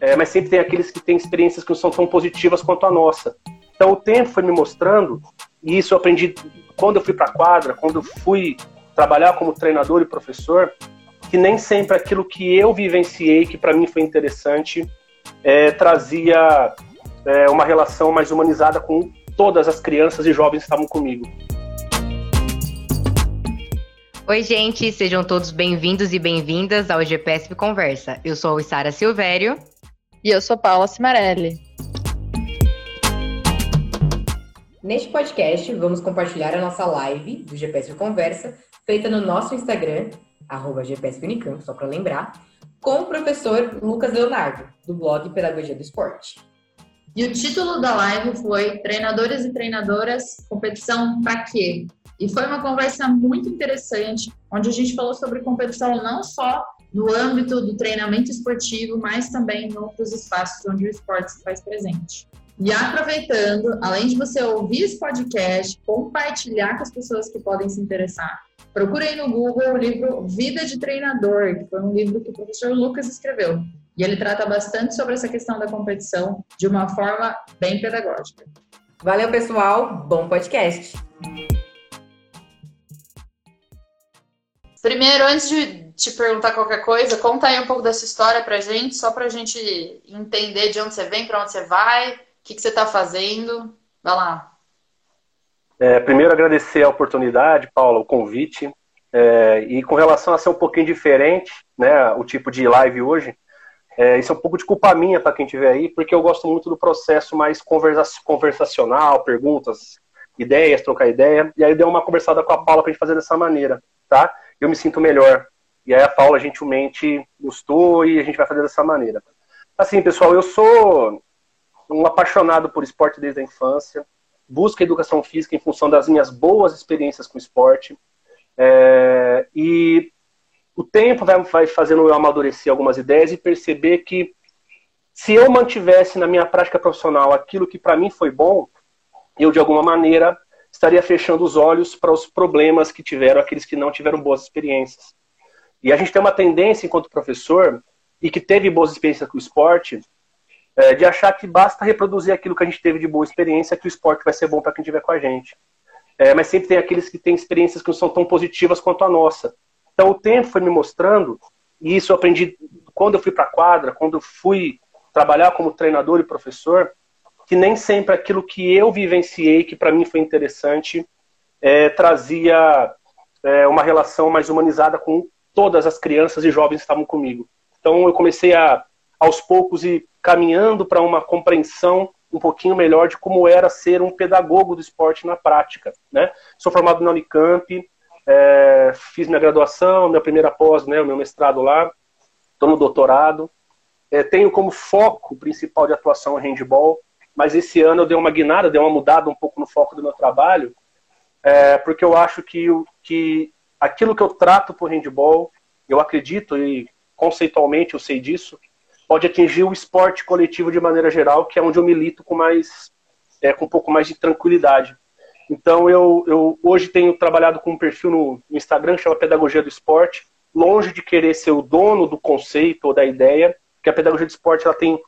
é, mas sempre tem aqueles que têm experiências que não são tão positivas quanto a nossa. Então o tempo foi me mostrando, e isso eu aprendi quando eu fui para a quadra, quando eu fui trabalhar como treinador e professor, que nem sempre aquilo que eu vivenciei, que para mim foi interessante, é, trazia é, uma relação mais humanizada com todas as crianças e jovens que estavam comigo. Oi, gente, sejam todos bem-vindos e bem-vindas ao GPSP Conversa. Eu sou a Sara Silvério. E eu sou Paula Cimarelli. Neste podcast, vamos compartilhar a nossa live do GPS Conversa, feita no nosso Instagram, arroba GPS Unicamp, só para lembrar, com o professor Lucas Leonardo, do blog Pedagogia do Esporte. E o título da live foi Treinadores e Treinadoras, competição para quê? E foi uma conversa muito interessante, onde a gente falou sobre competição não só no âmbito do treinamento esportivo, mas também em outros espaços onde o esporte se faz presente. E aproveitando, além de você ouvir esse podcast, compartilhar com as pessoas que podem se interessar, procure aí no Google o livro Vida de Treinador, que foi um livro que o professor Lucas escreveu. E ele trata bastante sobre essa questão da competição de uma forma bem pedagógica. Valeu, pessoal. Bom podcast. Primeiro, antes de te perguntar qualquer coisa, conta aí um pouco dessa história pra gente, só pra gente entender de onde você vem, para onde você vai, o que, que você está fazendo. Vai lá. É, primeiro, agradecer a oportunidade, Paula, o convite. É, e com relação a ser um pouquinho diferente, né, o tipo de live hoje, é, isso é um pouco de culpa minha para quem estiver aí, porque eu gosto muito do processo mais conversa conversacional, perguntas, ideias, trocar ideia. E aí deu uma conversada com a Paula para a gente fazer dessa maneira, tá? eu me sinto melhor. E aí a Paula gentilmente gostou e a gente vai fazer dessa maneira. Assim, pessoal, eu sou um apaixonado por esporte desde a infância, busco educação física em função das minhas boas experiências com esporte. É, e o tempo vai, vai fazendo eu amadurecer algumas ideias e perceber que se eu mantivesse na minha prática profissional aquilo que para mim foi bom, eu de alguma maneira estaria fechando os olhos para os problemas que tiveram aqueles que não tiveram boas experiências. E a gente tem uma tendência, enquanto professor, e que teve boas experiências com o esporte, é, de achar que basta reproduzir aquilo que a gente teve de boa experiência, que o esporte vai ser bom para quem estiver com a gente. É, mas sempre tem aqueles que têm experiências que não são tão positivas quanto a nossa. Então o tempo foi me mostrando, e isso eu aprendi quando eu fui para a quadra, quando eu fui trabalhar como treinador e professor, que nem sempre aquilo que eu vivenciei, que para mim foi interessante, é, trazia é, uma relação mais humanizada com todas as crianças e jovens estavam comigo. Então eu comecei a, aos poucos, ir caminhando para uma compreensão um pouquinho melhor de como era ser um pedagogo do esporte na prática. Né? Sou formado na Unicamp, é, fiz minha graduação, minha primeira pós, né, o meu mestrado lá, estou no doutorado. É, tenho como foco principal de atuação o handball, mas esse ano eu dei uma guinada, dei uma mudada um pouco no foco do meu trabalho, é, porque eu acho que, que aquilo que eu trato por handball, eu acredito e conceitualmente eu sei disso, pode atingir o esporte coletivo de maneira geral, que é onde eu milito com mais é, com um pouco mais de tranquilidade. Então eu, eu hoje tenho trabalhado com um perfil no, Instagram que chama Pedagogia do Esporte, longe de querer ser o dono do conceito ou da ideia, que a pedagogia do esporte ela tem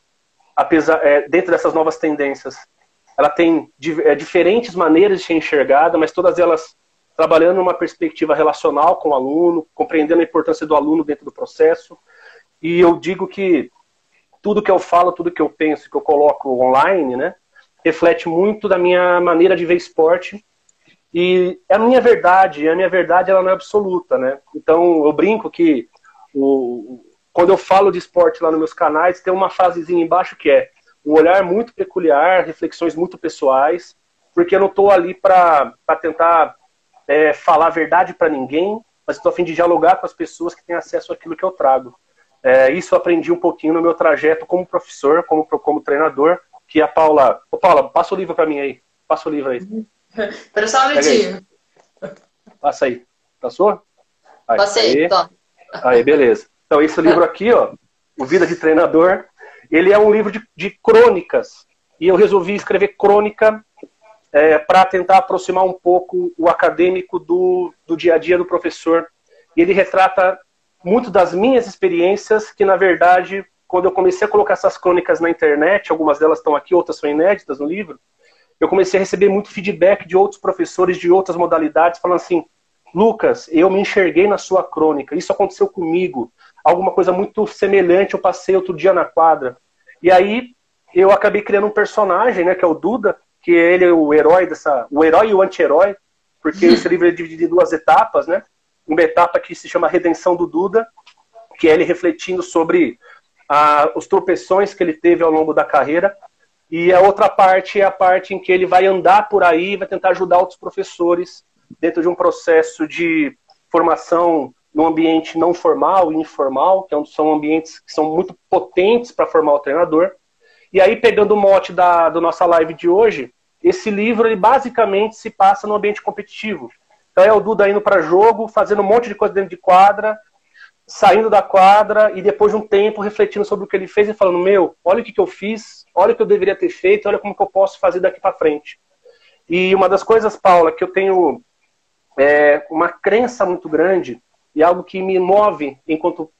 apesar é, dentro dessas novas tendências, ela tem é, diferentes maneiras de ser enxergada, mas todas elas trabalhando numa perspectiva relacional com o aluno, compreendendo a importância do aluno dentro do processo. E eu digo que tudo que eu falo, tudo que eu penso, que eu coloco online, né, reflete muito da minha maneira de ver esporte. E é a minha verdade, a minha verdade ela não é absoluta, né? Então eu brinco que o, quando eu falo de esporte lá nos meus canais, tem uma frasezinha embaixo que é um olhar muito peculiar, reflexões muito pessoais, porque eu não estou ali para tentar é, falar a verdade para ninguém, mas estou a fim de dialogar com as pessoas que têm acesso àquilo que eu trago. É, isso eu aprendi um pouquinho no meu trajeto como professor, como, como treinador, que a Paula... Ô Paula, passa o livro para mim aí. Passa o livro aí. Espera só um minutinho. Passa aí. Passou? Aí, Passei, aí. Aí, beleza. Então, esse livro aqui, ó, O Vida de Treinador, ele é um livro de, de crônicas. E eu resolvi escrever crônica é, para tentar aproximar um pouco o acadêmico do, do dia a dia do professor. E ele retrata muito das minhas experiências, que na verdade quando eu comecei a colocar essas crônicas na internet, algumas delas estão aqui, outras são inéditas no livro, eu comecei a receber muito feedback de outros professores de outras modalidades, falando assim: Lucas, eu me enxerguei na sua crônica, isso aconteceu comigo, alguma coisa muito semelhante eu passei outro dia na quadra. E aí eu acabei criando um personagem, né, que é o Duda, que ele é o herói dessa, o herói e o anti-herói, porque esse livro é dividido em duas etapas, né? Uma etapa que se chama Redenção do Duda, que é ele refletindo sobre ah, os tropeções que ele teve ao longo da carreira, e a outra parte é a parte em que ele vai andar por aí, vai tentar ajudar outros professores dentro de um processo de formação num ambiente não formal e informal, que é são ambientes que são muito potentes para formar o treinador. E aí, pegando o mote da, da nossa live de hoje, esse livro ele basicamente se passa no ambiente competitivo. Então é o Duda indo para jogo, fazendo um monte de coisa dentro de quadra, saindo da quadra e depois de um tempo refletindo sobre o que ele fez e falando: Meu, olha o que, que eu fiz, olha o que eu deveria ter feito, olha como que eu posso fazer daqui para frente. E uma das coisas, Paula, que eu tenho é, uma crença muito grande e algo que me move enquanto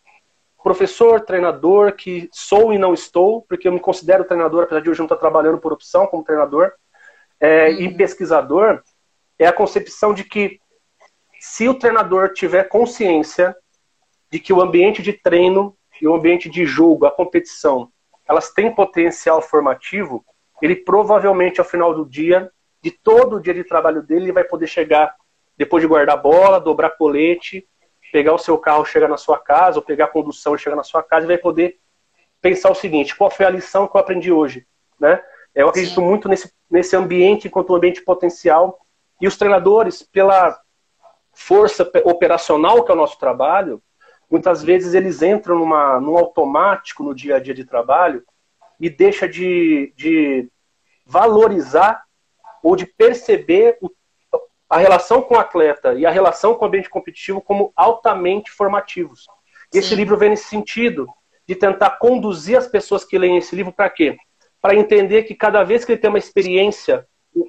professor, treinador, que sou e não estou, porque eu me considero treinador, apesar de hoje não estar trabalhando por opção como treinador, é, uhum. e pesquisador, é a concepção de que se o treinador tiver consciência de que o ambiente de treino e o ambiente de jogo, a competição, elas têm potencial formativo, ele provavelmente ao final do dia, de todo o dia de trabalho dele, ele vai poder chegar depois de guardar a bola, dobrar colete, pegar o seu carro, chegar na sua casa, ou pegar a condução e chegar na sua casa, e vai poder pensar o seguinte: qual foi a lição que eu aprendi hoje? Né? Eu acredito muito nesse, nesse ambiente enquanto um ambiente potencial. E os treinadores, pela força operacional que é o nosso trabalho, muitas vezes eles entram numa, num automático no dia a dia de trabalho e deixa de, de valorizar ou de perceber o a relação com o atleta e a relação com o ambiente competitivo como altamente formativos. E esse livro vem nesse sentido, de tentar conduzir as pessoas que leem esse livro para quê? Para entender que cada vez que ele tem uma experiência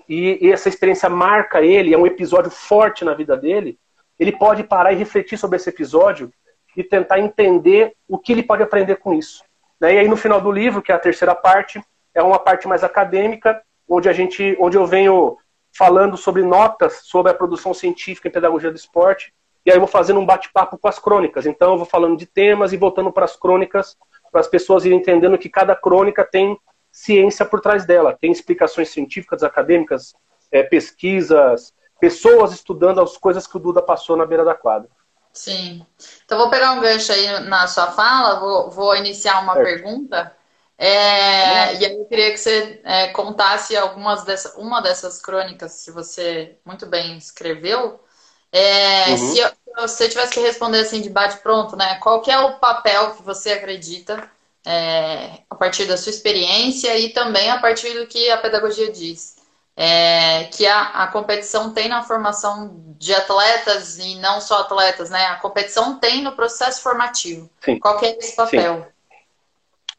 e, e essa experiência marca ele, é um episódio forte na vida dele, ele pode parar e refletir sobre esse episódio e tentar entender o que ele pode aprender com isso. E aí no final do livro, que é a terceira parte, é uma parte mais acadêmica, onde a gente, onde eu venho falando sobre notas sobre a produção científica em pedagogia do esporte. E aí eu vou fazendo um bate-papo com as crônicas. Então eu vou falando de temas e voltando para as crônicas, para as pessoas irem entendendo que cada crônica tem ciência por trás dela, tem explicações científicas, acadêmicas, é, pesquisas, pessoas estudando as coisas que o Duda passou na beira da quadra. Sim. Então vou pegar um gancho aí na sua fala, vou, vou iniciar uma certo. pergunta é, e aí eu queria que você é, contasse algumas dessas, uma dessas crônicas que você muito bem escreveu. É, uhum. Se, eu, se você tivesse que responder assim de bate pronto, né? Qual que é o papel que você acredita é, a partir da sua experiência e também a partir do que a pedagogia diz? É, que a, a competição tem na formação de atletas e não só atletas, né? A competição tem no processo formativo. Sim. Qual que é esse papel? Sim.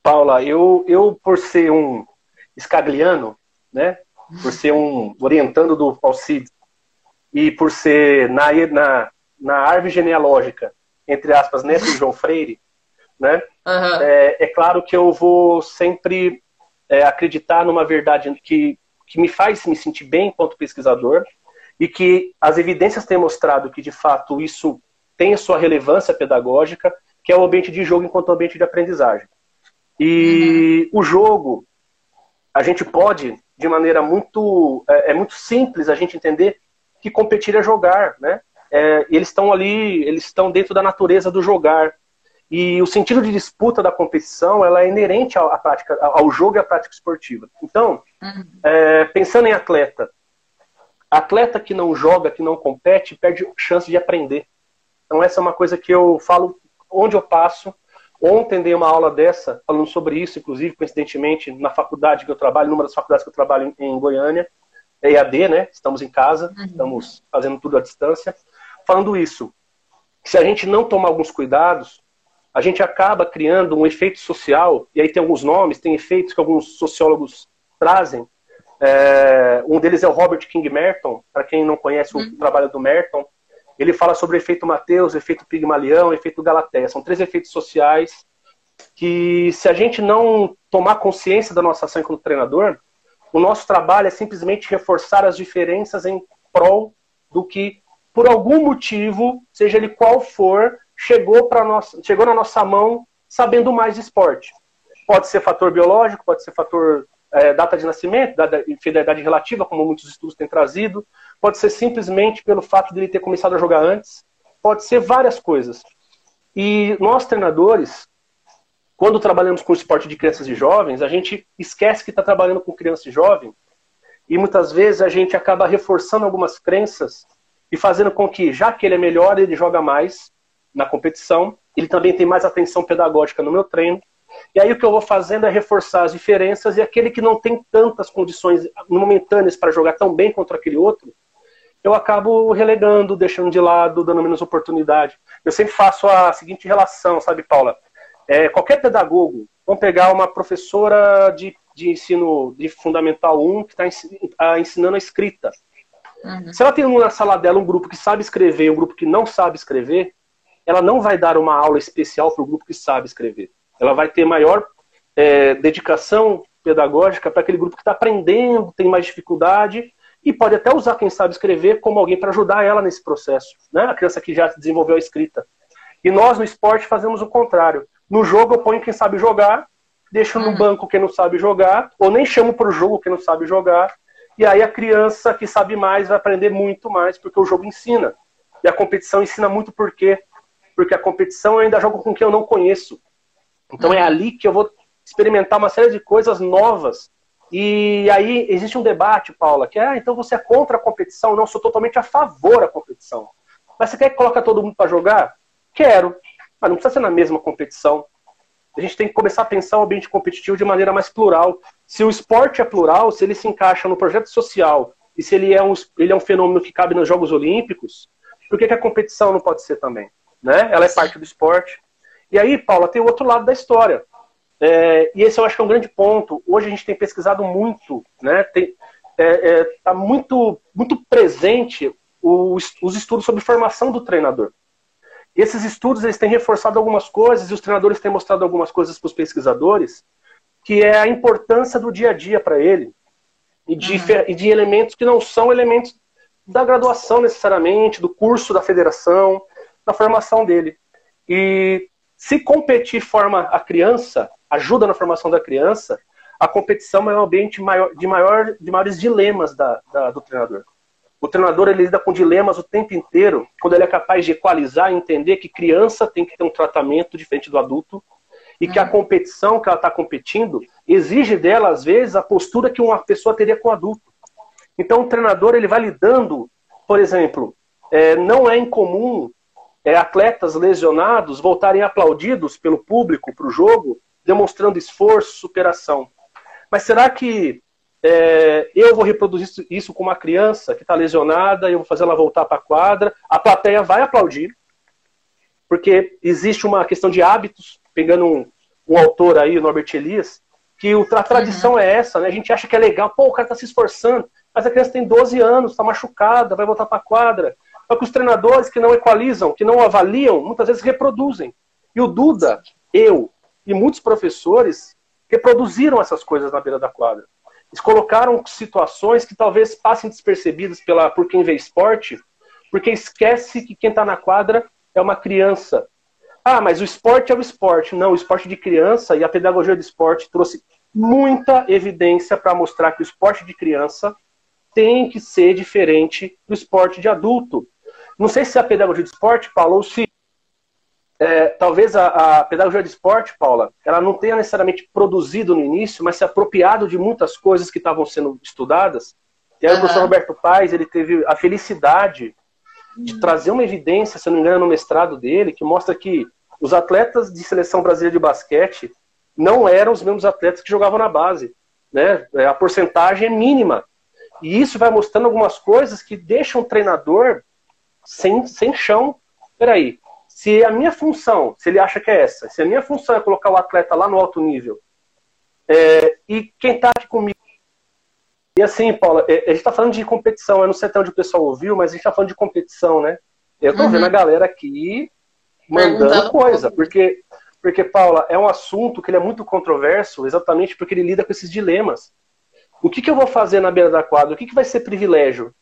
Paula, eu, eu por ser um escagliano, né, por ser um orientando do Alcides e por ser na, na, na árvore genealógica, entre aspas, neto de João Freire, né, uhum. é, é, claro que eu vou sempre é, acreditar numa verdade que, que me faz me sentir bem enquanto pesquisador e que as evidências têm mostrado que, de fato, isso tem a sua relevância pedagógica, que é o ambiente de jogo enquanto ambiente de aprendizagem. E uhum. o jogo, a gente pode, de maneira muito. É, é, muito simples a gente entender que competir é jogar, né? É, eles estão ali, eles estão dentro da natureza do jogar. E o sentido de disputa da competição ela é inerente à, prática, ao jogo e à prática esportiva. Então, uhum. é, pensando em atleta, atleta que não joga, que não compete, perde chance de aprender. Então, essa é uma coisa que eu falo onde eu passo Ontem dei uma aula dessa, falando sobre isso, inclusive, coincidentemente, na faculdade que eu trabalho, numa das faculdades que eu trabalho em, Goiânia, é EAD, né? Estamos em casa, uhum. estamos fazendo tudo à distância. Falando isso, se a gente não tomar alguns cuidados, a gente acaba criando um efeito social, e aí tem alguns nomes, tem efeitos que alguns sociólogos trazem. É, um deles é o Robert King Merton, para quem não conhece uhum. o trabalho do Merton, ele fala sobre o efeito Mateus, efeito Pigmalião, efeito Galateia. São três efeitos sociais que se a gente não tomar consciência da nossa ação como treinador, o nosso trabalho é simplesmente reforçar as diferenças em prol do que, por algum motivo, seja ele qual for, chegou, nós, chegou na nossa mão sabendo mais de esporte. Pode ser fator biológico, pode ser fator é, data de nascimento, data, fidelidade relativa, como muitos estudos têm trazido, pode ser simplesmente pelo fato de ele ter começado a jogar antes, pode ser várias coisas. E nós, treinadores, quando trabalhamos com esporte de crianças e jovens, a gente esquece que está trabalhando com criança e jovem, e muitas vezes a gente acaba reforçando algumas crenças e fazendo com que, já que ele é melhor, ele joga mais na competição, ele também tem mais atenção pedagógica no meu treino, e aí o que eu vou fazendo é reforçar as diferenças e aquele que não tem tantas condições momentâneas para jogar tão bem contra aquele outro, eu acabo relegando, deixando de lado, dando menos oportunidade. Eu sempre faço a seguinte relação, sabe, Paula? É, qualquer pedagogo, vamos pegar uma professora de, de ensino de Fundamental 1 que está ensinando a escrita. Uhum. Se ela tem na sala dela um grupo que sabe escrever e um grupo que não sabe escrever, ela não vai dar uma aula especial para o grupo que sabe escrever ela vai ter maior é, dedicação pedagógica para aquele grupo que está aprendendo, tem mais dificuldade, e pode até usar quem sabe escrever como alguém para ajudar ela nesse processo, né? A criança que já desenvolveu a escrita. E nós no esporte fazemos o contrário. No jogo eu ponho quem sabe jogar, deixo no uhum. banco quem não sabe jogar, ou nem chamo para o jogo quem não sabe jogar, e aí a criança que sabe mais vai aprender muito mais, porque o jogo ensina. E a competição ensina muito por quê? Porque a competição eu ainda jogo com quem eu não conheço. Então é ali que eu vou experimentar uma série de coisas novas. E aí existe um debate, Paula, que é, ah, então você é contra a competição? Não, sou totalmente a favor da competição. Mas você quer que coloque todo mundo para jogar? Quero. Mas não precisa ser na mesma competição. A gente tem que começar a pensar o ambiente competitivo de maneira mais plural. Se o esporte é plural, se ele se encaixa no projeto social e se ele é um, ele é um fenômeno que cabe nos Jogos Olímpicos, por que, que a competição não pode ser também? Né? Ela é parte do esporte. E aí, Paula, tem o outro lado da história. É, e esse eu acho que é um grande ponto. Hoje a gente tem pesquisado muito, né? Tem, é, é, tá muito, muito presente os, os estudos sobre formação do treinador. E esses estudos eles têm reforçado algumas coisas e os treinadores têm mostrado algumas coisas para os pesquisadores, que é a importância do dia a dia para ele e de, uhum. e de elementos que não são elementos da graduação necessariamente, do curso da federação, da formação dele. E se competir forma a criança, ajuda na formação da criança, a competição é um ambiente maior, de, maior, de maiores dilemas da, da, do treinador. O treinador ele lida com dilemas o tempo inteiro, quando ele é capaz de equalizar e entender que criança tem que ter um tratamento diferente do adulto e que a uhum. competição que ela está competindo exige dela, às vezes, a postura que uma pessoa teria com o adulto. Então, o treinador ele vai lidando, por exemplo, é, não é incomum é, atletas lesionados voltarem aplaudidos pelo público para o jogo, demonstrando esforço, superação. Mas será que é, eu vou reproduzir isso com uma criança que está lesionada, eu vou fazer ela voltar para a quadra, a plateia vai aplaudir, porque existe uma questão de hábitos, pegando um, um autor aí, o Norbert Elias, que a tradição uhum. é essa, né? A gente acha que é legal, pô, o cara está se esforçando, mas a criança tem 12 anos, está machucada, vai voltar para a quadra. Só que os treinadores que não equalizam, que não avaliam, muitas vezes reproduzem. E o Duda, eu e muitos professores reproduziram essas coisas na beira da quadra. Eles colocaram situações que talvez passem despercebidas pela, por quem vê esporte, porque esquece que quem está na quadra é uma criança. Ah, mas o esporte é o esporte. Não, o esporte de criança e a pedagogia do esporte trouxe muita evidência para mostrar que o esporte de criança tem que ser diferente do esporte de adulto. Não sei se a pedagogia de esporte, Paulo, ou se é, talvez a, a, pedagogia de esporte, Paula, ela não tenha necessariamente produzido no início, mas se apropriado de muitas coisas que estavam sendo estudadas. E aí uhum. o professor Roberto Paes, ele teve a felicidade de trazer uma evidência, se não me engano, no mestrado dele, que mostra que os atletas de seleção brasileira de basquete não eram os mesmos atletas que jogavam na base. Né? É, a porcentagem é mínima. E isso vai mostrando algumas coisas que deixam o treinador sem, sem chão. Peraí, se a minha função, se ele acha que é essa, se a minha função é colocar o atleta lá no alto nível, é, e quem está aqui comigo. E assim, Paula, é, a gente está falando de competição, eu não sei até onde o pessoal ouviu, mas a gente está falando de competição, né? Eu estou uhum. vendo a galera aqui mandando coisa, porque Porque, Paula, é um assunto que ele é muito controverso exatamente porque ele lida com esses dilemas. O que, que eu vou fazer na beira da quadra? O que, que vai ser privilégio?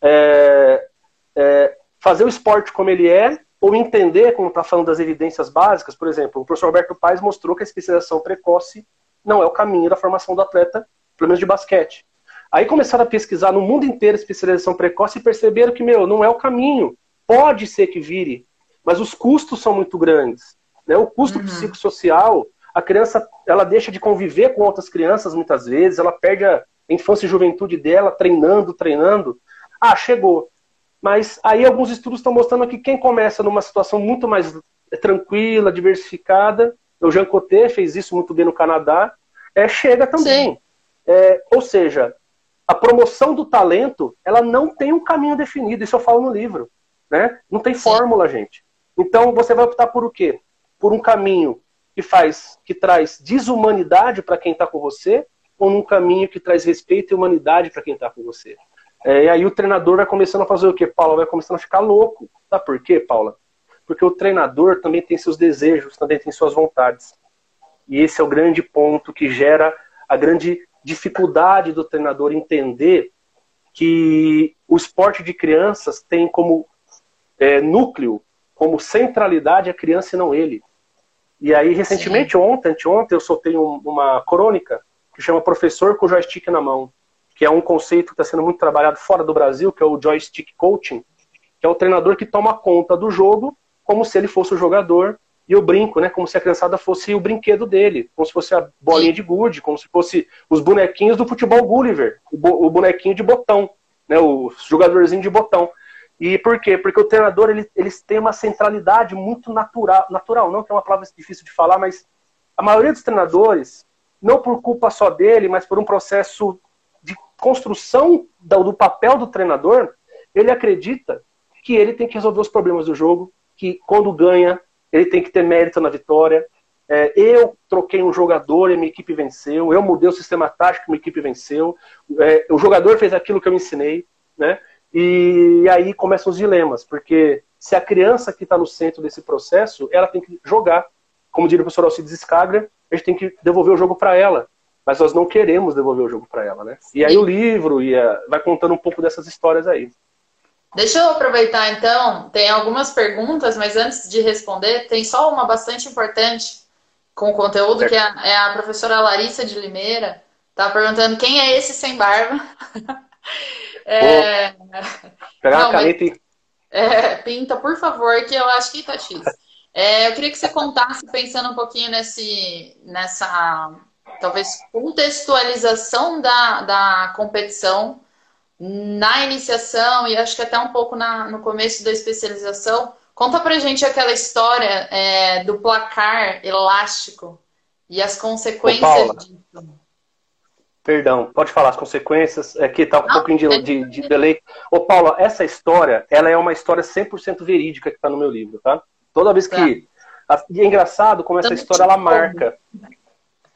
É, é, fazer o esporte como ele é ou entender, como está falando das evidências básicas, por exemplo, o professor Roberto Paes mostrou que a especialização precoce não é o caminho da formação do atleta, pelo menos de basquete. Aí começaram a pesquisar no mundo inteiro a especialização precoce e perceberam que, meu, não é o caminho. Pode ser que vire, mas os custos são muito grandes. Né? O custo uhum. psicossocial, a criança ela deixa de conviver com outras crianças muitas vezes, ela perde a infância e juventude dela treinando, treinando. Ah, chegou. Mas aí alguns estudos estão mostrando que quem começa numa situação muito mais tranquila, diversificada, o Jean Coté fez isso muito bem no Canadá, é, chega também. É, ou seja, a promoção do talento, ela não tem um caminho definido, isso eu falo no livro. Né? Não tem fórmula, gente. Então você vai optar por o quê? Por um caminho que faz, que traz desumanidade para quem está com você, ou num caminho que traz respeito e humanidade para quem está com você. É, e aí o treinador vai começando a fazer o quê? Paula vai começando a ficar louco. Sabe por quê, Paula? Porque o treinador também tem seus desejos, também tem suas vontades. E esse é o grande ponto que gera a grande dificuldade do treinador entender que o esporte de crianças tem como é, núcleo, como centralidade a criança e não ele. E aí, recentemente, Sim. ontem, anteontem, eu soltei um, uma crônica que chama Professor com Joystick na Mão que é um conceito que está sendo muito trabalhado fora do Brasil, que é o joystick coaching, que é o treinador que toma conta do jogo como se ele fosse o jogador e o brinco, né? Como se a criançada fosse o brinquedo dele, como se fosse a bolinha de gude, como se fosse os bonequinhos do futebol Gulliver, o, bonequinho de botão, né? O jogadorzinho de botão. E por quê? Porque o treinador ele, eles tem uma centralidade muito natural, natural, não que é uma palavra difícil de falar, mas a maioria dos treinadores, não por culpa só dele, mas por um processo construção do papel do treinador, ele acredita que ele tem que resolver os problemas do jogo, que quando ganha, ele tem que ter mérito na vitória. É, eu troquei um jogador e minha equipe venceu, eu mudei o sistema tático e minha equipe venceu, é, o jogador fez aquilo que eu ensinei, né? E aí começam os dilemas, porque se a criança que está no centro desse processo, ela tem que jogar. Como diria o professor Alcides Scagra, a gente tem que devolver o jogo para ela mas nós não queremos devolver o jogo para ela, né? E aí o livro ia, vai contando um pouco dessas histórias aí. Deixa eu aproveitar então, tem algumas perguntas, mas antes de responder, tem só uma bastante importante com o conteúdo, certo. que é a, é a, professora Larissa de Limeira, tá perguntando quem é esse sem barba. é... Pegar não, uma caneta e... É, pinta, por favor, que eu acho que tá X. É, eu queria que você contasse, pensando um pouquinho nesse, nessa talvez contextualização da, da competição na iniciação e acho que até um pouco na, no começo da especialização. Conta pra gente aquela história é, do placar elástico e as consequências Ô, disso. Perdão, pode falar as consequências, é que tá um Não, pouquinho de, de, de delay. Ô, Paula, essa história, ela é uma história 100% verídica que tá no meu livro, tá? Toda vez que... Tá. E é engraçado como essa história, ela marca.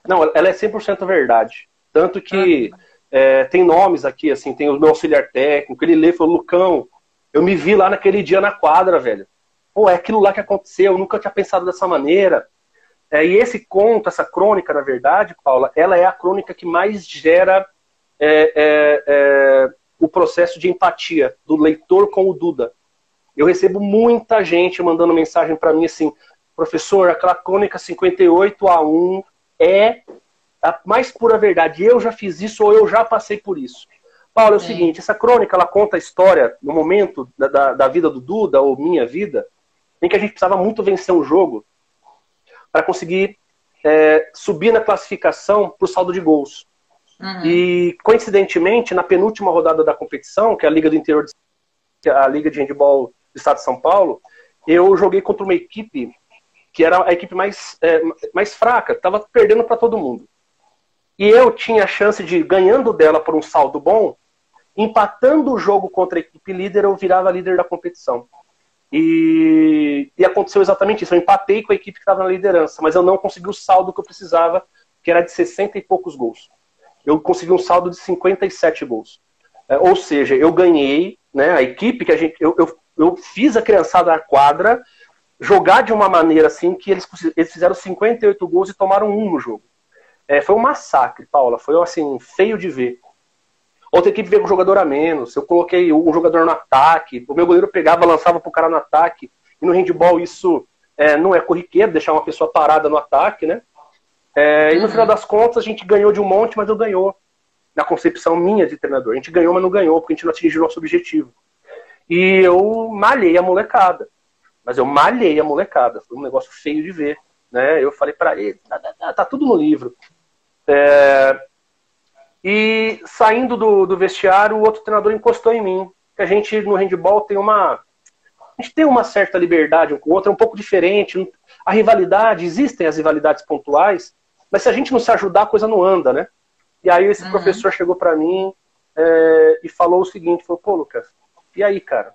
Não, ela é 100% verdade. Tanto que ah. é, tem nomes aqui, assim, tem o meu auxiliar técnico, ele lê e falou, Lucão, eu me vi lá naquele dia na quadra, velho. Pô, é aquilo lá que aconteceu, eu nunca tinha pensado dessa maneira. É, e esse conto, essa crônica, na verdade, Paula, ela é a crônica que mais gera é, é, é o processo de empatia do leitor com o Duda. Eu recebo muita gente mandando mensagem para mim assim, professor, aquela crônica 58 a 1 é a mais pura verdade. Eu já fiz isso ou eu já passei por isso. Paulo, é o é. seguinte, essa crônica ela conta a história no momento da, da, da, vida do Duda ou minha vida, em que a gente precisava muito vencer um jogo para conseguir é, subir na classificação para o saldo de gols. Uhum. E coincidentemente, na penúltima rodada da competição, que é a Liga do Interior, de, a Liga de Handball do Estado de São Paulo, eu joguei contra uma equipe que era a equipe mais, é, mais fraca, estava perdendo para todo mundo. E eu tinha a chance de, ganhando dela por um saldo bom, empatando o jogo contra a equipe líder, eu virava líder da competição. E, e aconteceu exatamente isso. Eu empatei com a equipe que estava na liderança, mas eu não consegui o saldo que eu precisava, que era de 60 e poucos gols. Eu consegui um saldo de 57 gols. É, ou seja, eu ganhei, né, a equipe que a gente. Eu, eu, eu fiz a criançada na quadra jogar de uma maneira assim que eles, eles fizeram 58 gols e tomaram um no jogo. É, foi um massacre, Paula. Foi assim, feio de ver. Outra equipe veio com um jogador a menos. Eu coloquei um jogador no ataque. O meu goleiro pegava, lançava pro cara no ataque. E no handball isso é, não é corriqueiro, deixar uma pessoa parada no ataque, né? É, e no uhum. final das contas a gente ganhou de um monte, mas eu ganhou. Na concepção minha de treinador. A gente ganhou, mas não ganhou, porque a gente não atingiu o nosso objetivo. E eu malhei a molecada. Mas eu malhei a molecada. Foi um negócio feio de ver. Né? Eu falei para ele, tá, tá, tá, tá, tudo no livro. É... E saindo do, do vestiário, o outro treinador encostou em mim. Que a gente no handball tem uma. A gente tem uma certa liberdade um com o outro, é um pouco diferente. A rivalidade, existem as rivalidades pontuais, mas se a gente não se ajudar, a coisa não anda, né? E aí esse uhum. professor chegou para mim é, e falou o seguinte: falou, pô, Lucas, e aí, cara?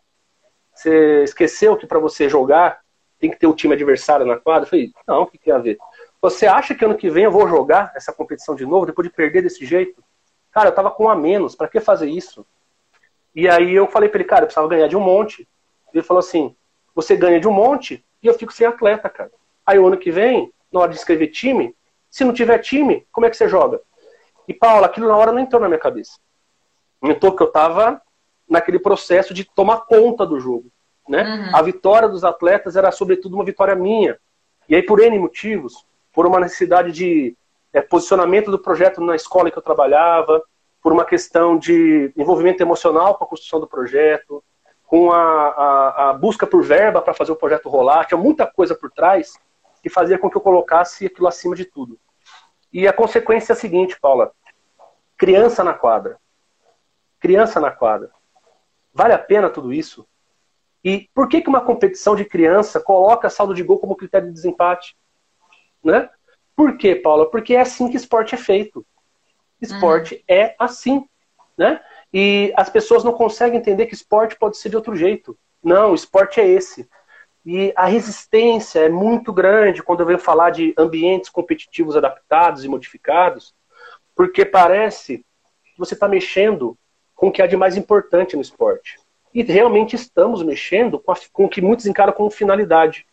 Você esqueceu que para você jogar tem que ter o time adversário na quadra? Eu falei, não, o que tem a ver? Você acha que ano que vem eu vou jogar essa competição de novo, depois de perder desse jeito? Cara, eu tava com um a menos, para que fazer isso? E aí eu falei para ele, cara, eu precisava ganhar de um monte. Ele falou assim, você ganha de um monte e eu fico sem atleta, cara. Aí o ano que vem, na hora de escrever time, se não tiver time, como é que você joga? E Paula, aquilo na hora não entrou na minha cabeça. Entrou que eu tava naquele processo de tomar conta do jogo. Né? Uhum. A vitória dos atletas era, sobretudo, uma vitória minha. E aí, por N motivos, por uma necessidade de é, posicionamento do projeto na escola que eu trabalhava, por uma questão de envolvimento emocional com a construção do projeto, com a, a, a busca por verba para fazer o projeto rolar, tinha muita coisa por trás que fazia com que eu colocasse aquilo acima de tudo. E a consequência é a seguinte, Paula: criança na quadra. Criança na quadra. Vale a pena tudo isso? E por que, que uma competição de criança coloca saldo de gol como critério de desempate? Né? Por quê, Paula? Porque é assim que esporte é feito. Esporte uhum. é assim. Né? E as pessoas não conseguem entender que esporte pode ser de outro jeito. Não, esporte é esse. E a resistência é muito grande quando eu venho falar de ambientes competitivos adaptados e modificados, porque parece que você está mexendo com o que há de mais importante no esporte. E realmente estamos mexendo com, a, com o que muitos encaram como finalidade.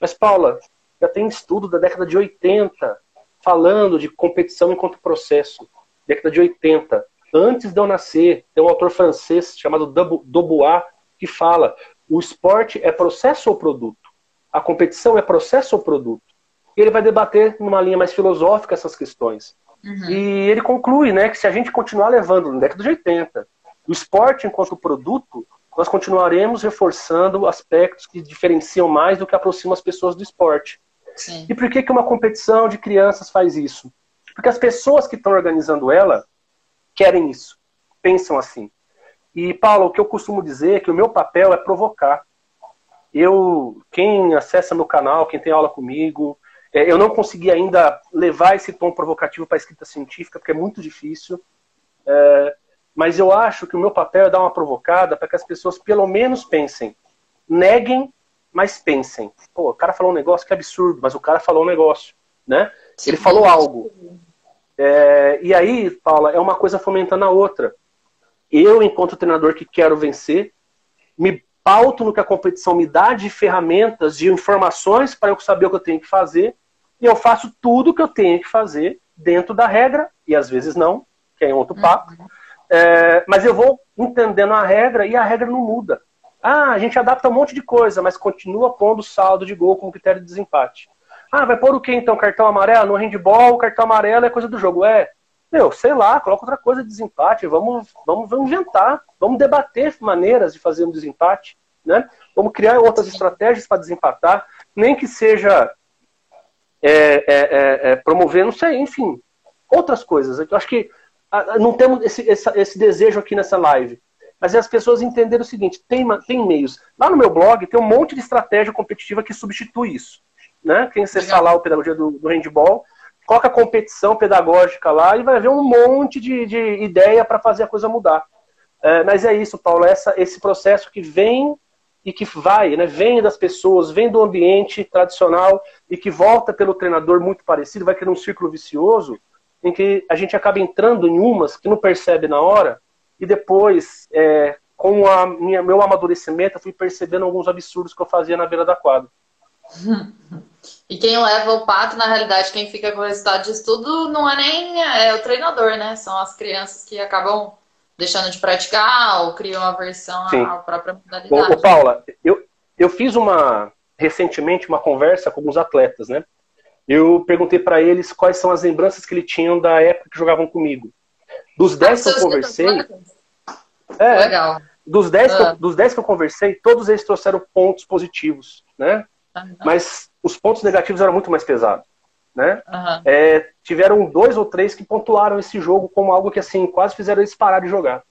Mas, Paula, já tem estudo da década de 80 falando de competição enquanto processo. Década de 80. Antes de eu nascer, tem um autor francês chamado Dubois que fala: o esporte é processo ou produto? A competição é processo ou produto? E ele vai debater numa linha mais filosófica essas questões. Uhum. E ele conclui né, que se a gente continuar levando na década de 80 o esporte enquanto produto, nós continuaremos reforçando aspectos que diferenciam mais do que aproximam as pessoas do esporte. Sim. E por que, que uma competição de crianças faz isso? Porque as pessoas que estão organizando ela querem isso, pensam assim. E, Paulo, o que eu costumo dizer é que o meu papel é provocar. Eu, quem acessa meu canal, quem tem aula comigo, é, eu não consegui ainda levar esse tom provocativo para a escrita científica, porque é muito difícil. É, mas eu acho que o meu papel é dar uma provocada para que as pessoas pelo menos pensem. Neguem, mas pensem. Pô, o cara falou um negócio que é absurdo, mas o cara falou um negócio, né? Ele falou algo. É, e aí, Paula, é uma coisa fomentando a outra. Eu, enquanto treinador que quero vencer, me pauto no que a competição me dá de ferramentas, de informações para eu saber o que eu tenho que fazer, e eu faço tudo o que eu tenho que fazer dentro da regra, e às vezes não, que é outro papo. Uhum. É, mas eu vou entendendo a regra e a regra não muda. Ah, a gente adapta um monte de coisa, mas continua pondo saldo de gol como critério de desempate. Ah, vai pôr o que então? Cartão amarelo? No handball, o cartão amarelo é coisa do jogo. É, meu, sei lá, coloca outra coisa de desempate, vamos, vamos, vamos inventar, vamos debater maneiras de fazer um desempate, né? Vamos criar outras estratégias para desempatar, nem que seja é, é, é, é promover, não sei, enfim, outras coisas. Eu acho que não temos esse, esse, esse, desejo aqui nessa live. Mas é as pessoas entenderem o seguinte: tem, tem meios. Lá no meu blog tem um monte de estratégia competitiva que substitui isso. Né? Quem acessar lá o Pedagogia do, do Handball, coloca competição pedagógica lá e vai ver um monte de, de ideia para fazer a coisa mudar. É, mas é isso, Paulo, essa, esse processo que vem e que vai, né, vem das pessoas, vem do ambiente tradicional e que volta pelo treinador muito parecido, vai criar um círculo vicioso em que a gente acaba entrando em umas que não percebe na hora e depois, é, com a minha, meu amadurecimento, eu fui percebendo alguns absurdos que eu fazia na beira da quadra. E quem leva o pato, na realidade, quem fica com o resultado disso tudo não é nem é, o treinador, né? São as crianças que acabam deixando de praticar ou criam aversão Sim. à própria modalidade. Ô, ô, Paula, eu, eu fiz uma recentemente uma conversa com alguns atletas, né? Eu perguntei para eles quais são as lembranças que eles tinham da época que jogavam comigo. Dos 10 ah, que eu conversei. É, Legal. Dos 10, ah. dos 10 que eu conversei, todos eles trouxeram pontos positivos, né? Uhum. Mas os pontos negativos eram muito mais pesados, né? Uhum. É, tiveram dois ou três que pontuaram esse jogo como algo que, assim, quase fizeram eles parar de jogar.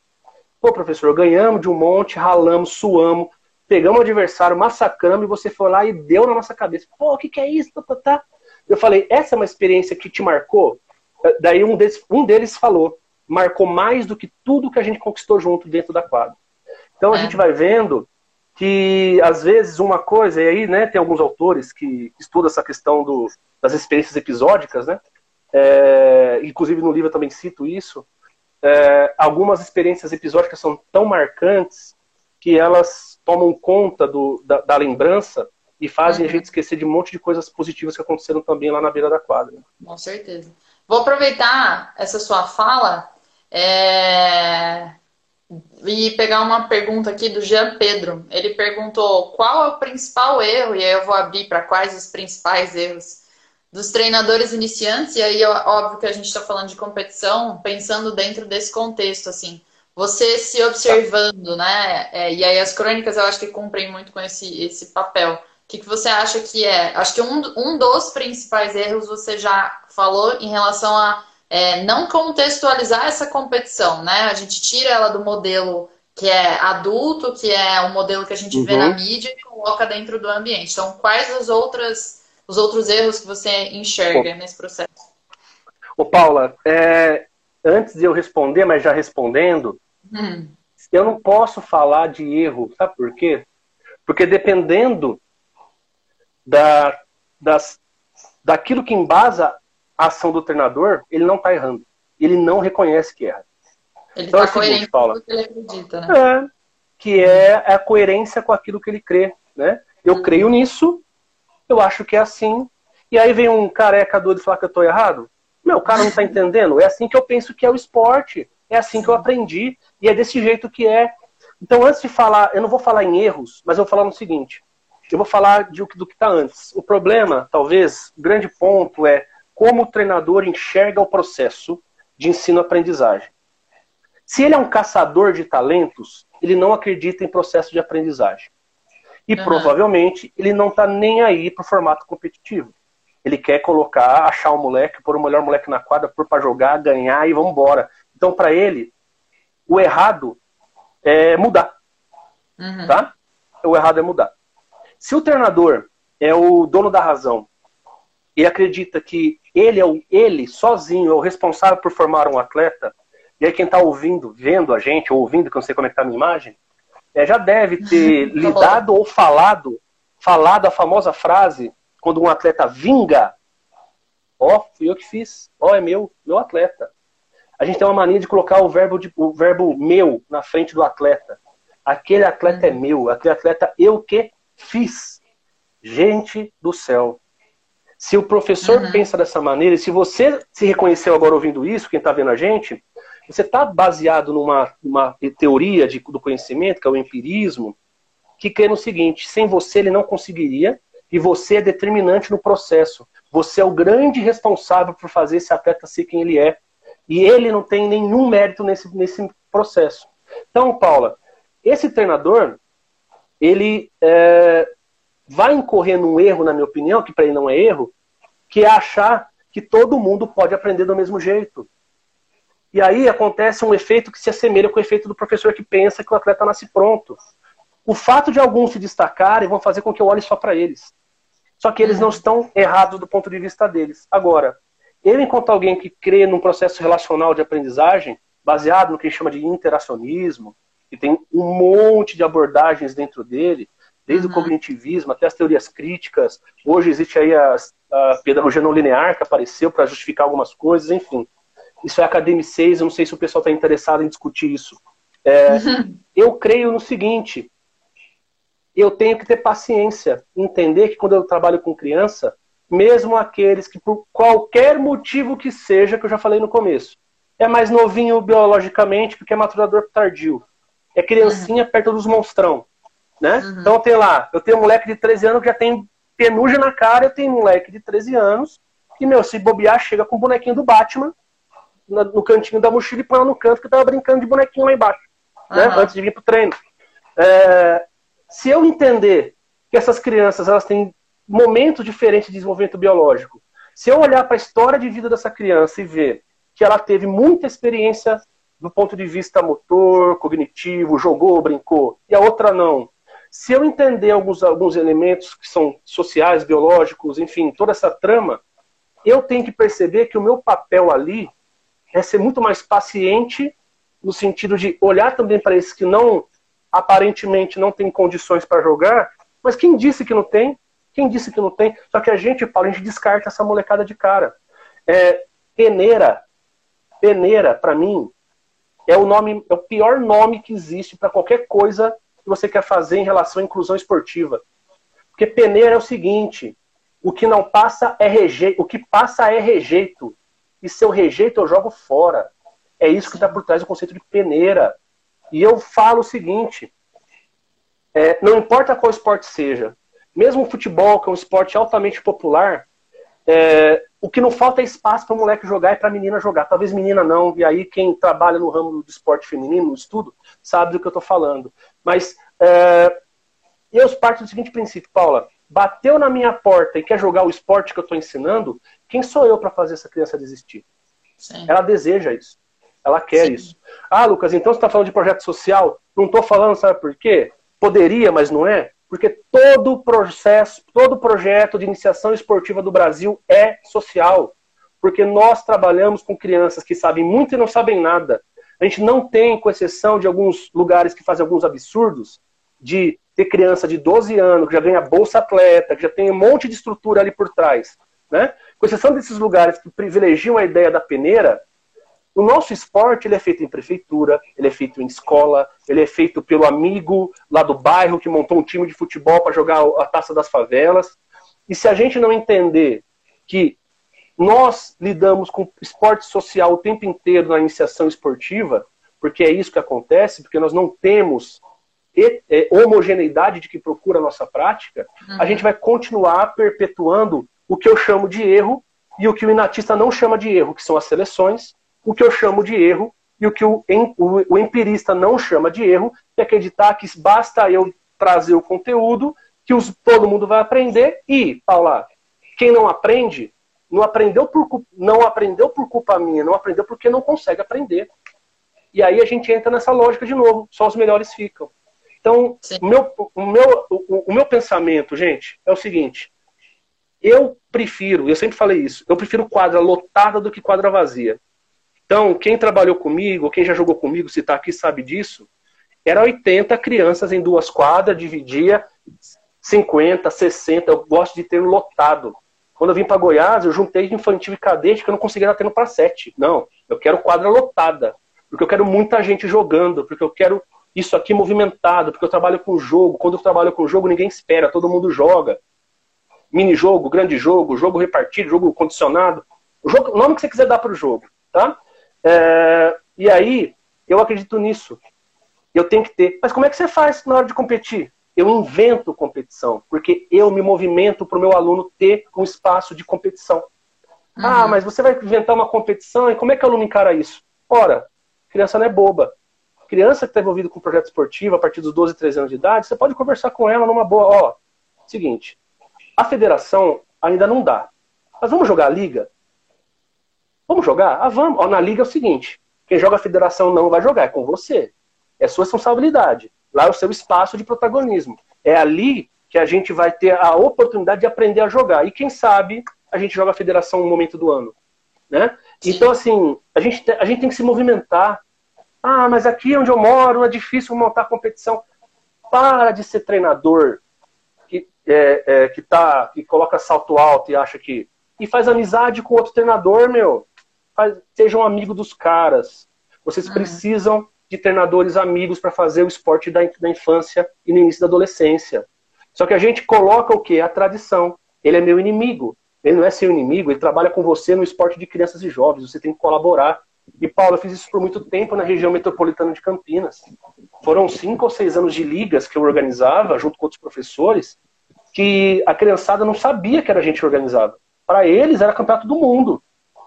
Pô, professor, ganhamos de um monte, ralamos, suamos, pegamos o adversário, massacramos e você foi lá e deu na nossa cabeça. Pô, o que, que é isso? Tá, tá, tá. Eu falei, essa é uma experiência que te marcou? Eh, daí um deles, um deles falou, marcou mais do que tudo que a gente conquistou junto dentro da quadra. Então a é. gente vai vendo que às vezes uma coisa, e aí né, tem alguns autores que estudam essa questão do, das experiências episódicas, né? É, inclusive no livro eu também cito isso. É, algumas experiências episódicas são tão marcantes que elas tomam conta do, da, da lembrança e fazem uhum. a gente esquecer de um monte de coisas positivas que aconteceram também lá na beira da quadra. Com certeza. Vou aproveitar essa sua fala é... e pegar uma pergunta aqui do Jean Pedro. Ele perguntou qual é o principal erro, e aí eu vou abrir para quais os principais erros dos treinadores iniciantes, e aí óbvio que a gente está falando de competição, pensando dentro desse contexto, assim você se observando, né? É, e aí as crônicas eu acho que cumprem muito com esse, esse papel. O que, que você acha que é? Acho que um, um dos principais erros você já falou em relação a é, não contextualizar essa competição, né? A gente tira ela do modelo que é adulto, que é o modelo que a gente uhum. vê na uhum. mídia e coloca dentro do ambiente. Então, quais as outras, os outros erros que você enxerga nesse processo? Ô, Paula, é, antes de eu responder, mas já respondendo, Hum. Eu não posso falar de erro, sabe por quê? Porque dependendo da, das, daquilo que embasa a ação do treinador, ele não está errando. Ele não reconhece que erra. Ele então, tá é coerente com o que ele acredita, né? É, que é a coerência com aquilo que ele crê, né? Eu hum. creio nisso, eu acho que é assim, e aí vem um careca doido falar que eu estou errado. Meu, o cara não está entendendo. É assim que eu penso que é o esporte. É assim que eu aprendi e é desse jeito que é. Então, antes de falar, eu não vou falar em erros, mas eu vou falar no seguinte: eu vou falar de, do que está antes. O problema, talvez, o grande ponto é como o treinador enxerga o processo de ensino-aprendizagem. Se ele é um caçador de talentos, ele não acredita em processo de aprendizagem. E uhum. provavelmente ele não está nem aí para o formato competitivo. Ele quer colocar, achar o moleque, pôr o melhor moleque na quadra, pôr para jogar, ganhar e vamos embora. Então, para ele, o errado é mudar. Uhum. Tá? O errado é mudar. Se o treinador é o dono da razão e acredita que ele é o, ele sozinho é o responsável por formar um atleta, e aí quem está ouvindo, vendo a gente, ou ouvindo, que eu não sei como é que tá a minha imagem, é, já deve ter tá lidado ou falado, falado a famosa frase, quando um atleta vinga, ó, oh, fui eu que fiz, ó, oh, é meu, meu atleta. A gente tem uma mania de colocar o verbo, de, o verbo meu na frente do atleta. Aquele atleta é uhum. meu, aquele atleta eu que fiz. Gente do céu. Se o professor uhum. pensa dessa maneira, e se você se reconheceu agora ouvindo isso, quem está vendo a gente, você está baseado numa, numa teoria de, do conhecimento, que é o empirismo, que crê no seguinte: sem você ele não conseguiria, e você é determinante no processo. Você é o grande responsável por fazer esse atleta ser quem ele é. E ele não tem nenhum mérito nesse, nesse processo. Então, Paula, esse treinador, ele é, vai incorrer num erro, na minha opinião, que para ele não é erro, que é achar que todo mundo pode aprender do mesmo jeito. E aí acontece um efeito que se assemelha com o efeito do professor que pensa que o atleta nasce pronto. O fato de alguns se destacarem vão fazer com que eu olhe só para eles. Só que eles não estão errados do ponto de vista deles. Agora, ele, enquanto alguém que crê num processo relacional de aprendizagem, baseado no que a gente chama de interacionismo, que tem um monte de abordagens dentro dele, desde uhum. o cognitivismo até as teorias críticas. Hoje existe aí a, a pedagogia não linear que apareceu para justificar algumas coisas, enfim. Isso é Academy 6, eu não sei se o pessoal está interessado em discutir isso. É, uhum. Eu creio no seguinte: eu tenho que ter paciência, entender que quando eu trabalho com criança, mesmo aqueles que por qualquer motivo que seja, que eu já falei no começo, é mais novinho biologicamente porque é maturador tardio, é criancinha uhum. perto dos monstrão, né? Uhum. Então tem lá, eu tenho um moleque de 13 anos que já tem penugem na cara, eu tenho um moleque de 13 anos que, meu, se bobear, chega com o bonequinho do Batman no cantinho da mochila e põe no canto que tava brincando de bonequinho lá embaixo, uhum. né? Antes de vir pro treino. É, se eu entender que essas crianças elas têm momentos diferentes de desenvolvimento biológico, se eu olhar para a história de vida dessa criança e ver que ela teve muita experiência do ponto de vista motor, cognitivo, jogou, brincou, e a outra não. Se eu entender alguns, alguns elementos que são sociais, biológicos, enfim, toda essa trama, eu tenho que perceber que o meu papel ali é ser muito mais paciente, no sentido de olhar também para esses que não, aparentemente, não têm condições para jogar, mas quem disse que não tem? Quem disse que não tem? Só que a gente, Paulo, a gente descarta essa molecada de cara. É, peneira. Peneira, para mim, é o nome, é o pior nome que existe para qualquer coisa que você quer fazer em relação à inclusão esportiva. Porque peneira é o seguinte: o que não passa é rejeito, o que passa é rejeito. E se eu rejeito, eu jogo fora. É isso que está por trás do conceito de peneira. E eu falo o seguinte: é, não importa qual esporte seja, mesmo o futebol, que é um esporte altamente popular, é, o que não falta é espaço para o moleque jogar e para a menina jogar. Talvez menina não, e aí quem trabalha no ramo do esporte feminino, no estudo, sabe do que eu estou falando. Mas é, eu parto do seguinte princípio, Paula: bateu na minha porta e quer jogar o esporte que eu estou ensinando, quem sou eu para fazer essa criança desistir? Sim. Ela deseja isso. Ela quer Sim. isso. Ah, Lucas, então você está falando de projeto social? Não estou falando, sabe por quê? Poderia, mas não é? Porque todo processo, todo projeto de iniciação esportiva do Brasil é social. Porque nós trabalhamos com crianças que sabem muito e não sabem nada. A gente não tem, com exceção de alguns lugares que fazem alguns absurdos, de ter criança de 12 anos que já ganha bolsa atleta, que já tem um monte de estrutura ali por trás. Né? Com exceção desses lugares que privilegiam a ideia da peneira, o nosso esporte ele é feito em prefeitura, ele é feito em escola, ele é feito pelo amigo lá do bairro que montou um time de futebol para jogar a taça das favelas. E se a gente não entender que nós lidamos com esporte social o tempo inteiro na iniciação esportiva, porque é isso que acontece, porque nós não temos é, homogeneidade de que procura a nossa prática, uhum. a gente vai continuar perpetuando o que eu chamo de erro e o que o inatista não chama de erro, que são as seleções, o que eu chamo de erro e o que o, o, o empirista não chama de erro, é acreditar que basta eu trazer o conteúdo, que os, todo mundo vai aprender e, Paula, quem não aprende, não aprendeu, por, não aprendeu por culpa minha, não aprendeu porque não consegue aprender. E aí a gente entra nessa lógica de novo, só os melhores ficam. Então, o meu, o, meu, o, o meu pensamento, gente, é o seguinte: eu prefiro, eu sempre falei isso, eu prefiro quadra lotada do que quadra vazia. Então, quem trabalhou comigo, quem já jogou comigo, se está aqui sabe disso, era 80 crianças em duas quadras, dividia 50, 60, eu gosto de ter lotado. Quando eu vim para Goiás, eu juntei de infantil e cadete que eu não conseguia dar tendo para sete. Não, eu quero quadra lotada, porque eu quero muita gente jogando, porque eu quero isso aqui movimentado, porque eu trabalho com jogo. Quando eu trabalho com jogo, ninguém espera, todo mundo joga. Mini jogo, grande jogo, jogo repartido, jogo condicionado. O, jogo, nome que você quiser dar para o jogo, tá? É, e aí, eu acredito nisso. Eu tenho que ter. Mas como é que você faz na hora de competir? Eu invento competição, porque eu me movimento para o meu aluno ter um espaço de competição. Uhum. Ah, mas você vai inventar uma competição e como é que o aluno encara isso? Ora, criança não é boba. Criança que está envolvida com projeto esportivo a partir dos 12, 13 anos de idade, você pode conversar com ela numa boa. Ó, seguinte, a federação ainda não dá. Mas vamos jogar a liga? Vamos jogar? Ah, vamos. Ó, na liga é o seguinte: quem joga a federação não vai jogar, é com você. É sua responsabilidade. Lá é o seu espaço de protagonismo. É ali que a gente vai ter a oportunidade de aprender a jogar. E quem sabe a gente joga a federação no momento do ano. Né? Então, assim, a gente, a gente tem que se movimentar. Ah, mas aqui onde eu moro é difícil montar competição. Para de ser treinador que, é, é, que, tá, que coloca salto alto e acha que. E faz amizade com outro treinador, meu faz, sejam amigos dos caras. Vocês uhum. precisam de treinadores amigos para fazer o esporte da, da infância e no início da adolescência. Só que a gente coloca o quê? A tradição. Ele é meu inimigo. Ele não é seu inimigo, ele trabalha com você no esporte de crianças e jovens. Você tem que colaborar. E, Paulo, eu fiz isso por muito tempo na região metropolitana de Campinas. Foram cinco ou seis anos de ligas que eu organizava, junto com outros professores, que a criançada não sabia que era a gente que organizava. Para eles, era campeonato do mundo.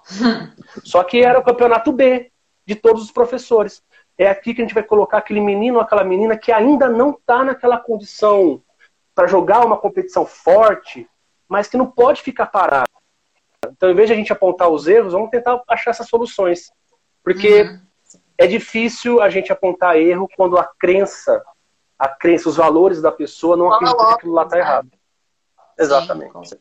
Só que era o campeonato B de todos os professores. É aqui que a gente vai colocar aquele menino ou aquela menina que ainda não está naquela condição para jogar uma competição forte, mas que não pode ficar parado. Então, em vez de a gente apontar os erros, vamos tentar achar essas soluções. Porque uhum. é difícil a gente apontar erro quando a crença, a crença, os valores da pessoa não acreditam que aquilo lá está errado. Exatamente. Sim,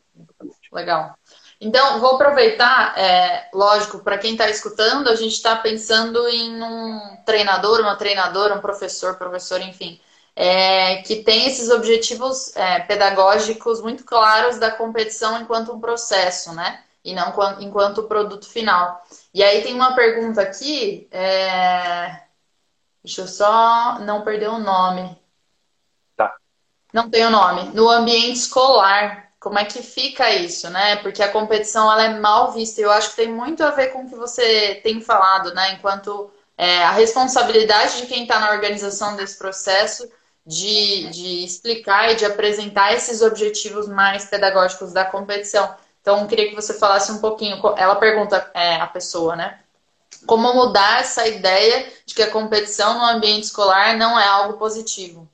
Legal. Então, vou aproveitar, é, lógico, para quem está escutando, a gente está pensando em um treinador, uma treinadora, um professor, professor, enfim, é, que tem esses objetivos é, pedagógicos muito claros da competição enquanto um processo, né? E não enquanto produto final. E aí tem uma pergunta aqui, é... deixa eu só não perder o nome. Tá. Não tem o nome. No ambiente escolar, como é que fica isso, né? Porque a competição ela é mal vista. Eu acho que tem muito a ver com o que você tem falado, né? Enquanto é, a responsabilidade de quem está na organização desse processo de, de explicar e de apresentar esses objetivos mais pedagógicos da competição. Então, queria que você falasse um pouquinho. Ela pergunta é, a pessoa, né? Como mudar essa ideia de que a competição no ambiente escolar não é algo positivo?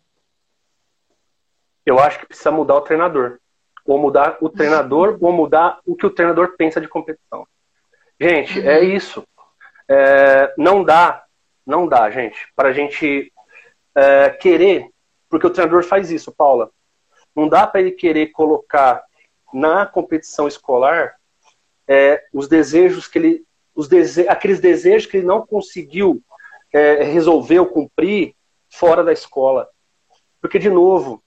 Eu acho que precisa mudar o treinador ou mudar o treinador, ou mudar o que o treinador pensa de competição. Gente, é uhum. isso. É, não dá, não dá, gente, para a gente é, querer, porque o treinador faz isso, Paula. Não dá para ele querer colocar na competição escolar é, os desejos que ele, os dese aqueles desejos que ele não conseguiu é, resolver ou cumprir fora da escola. Porque, de novo,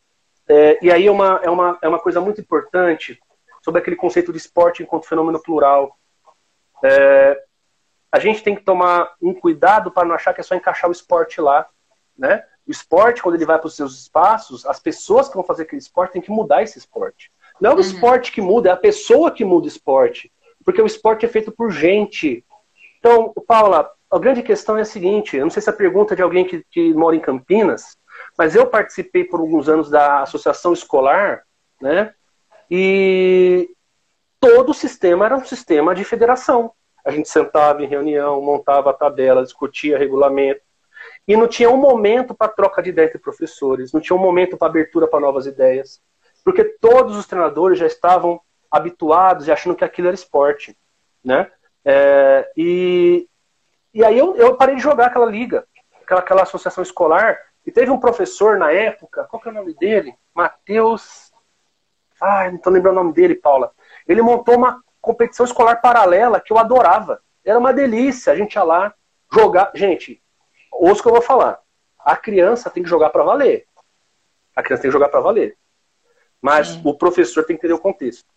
é, e aí é uma, é, uma, é uma coisa muito importante sobre aquele conceito de esporte enquanto fenômeno plural. É, a gente tem que tomar um cuidado para não achar que é só encaixar o esporte lá. Né? O esporte, quando ele vai para os seus espaços, as pessoas que vão fazer aquele esporte têm que mudar esse esporte. Não é o uhum. esporte que muda, é a pessoa que muda o esporte. Porque o esporte é feito por gente. Então, Paula, a grande questão é a seguinte: eu não sei se a pergunta é de alguém que, que mora em Campinas, mas eu participei por alguns anos da associação escolar, né? E todo o sistema era um sistema de federação. A gente sentava em reunião, montava a tabela, discutia regulamento. E não tinha um momento para troca de ideia entre professores, não tinha um momento para abertura para novas ideias. Porque todos os treinadores já estavam habituados e achando que aquilo era esporte. Né? É, e, e aí eu, eu parei de jogar aquela liga, aquela, aquela associação escolar, e teve um professor na época, qual que é o nome dele? Matheus. Ai, não estou lembrando o nome dele, Paula. Ele montou uma competição escolar paralela que eu adorava. Era uma delícia. A gente ia lá jogar. Gente, ouça o que eu vou falar. A criança tem que jogar para valer. A criança tem que jogar para valer. Mas o professor tem que entender o contexto.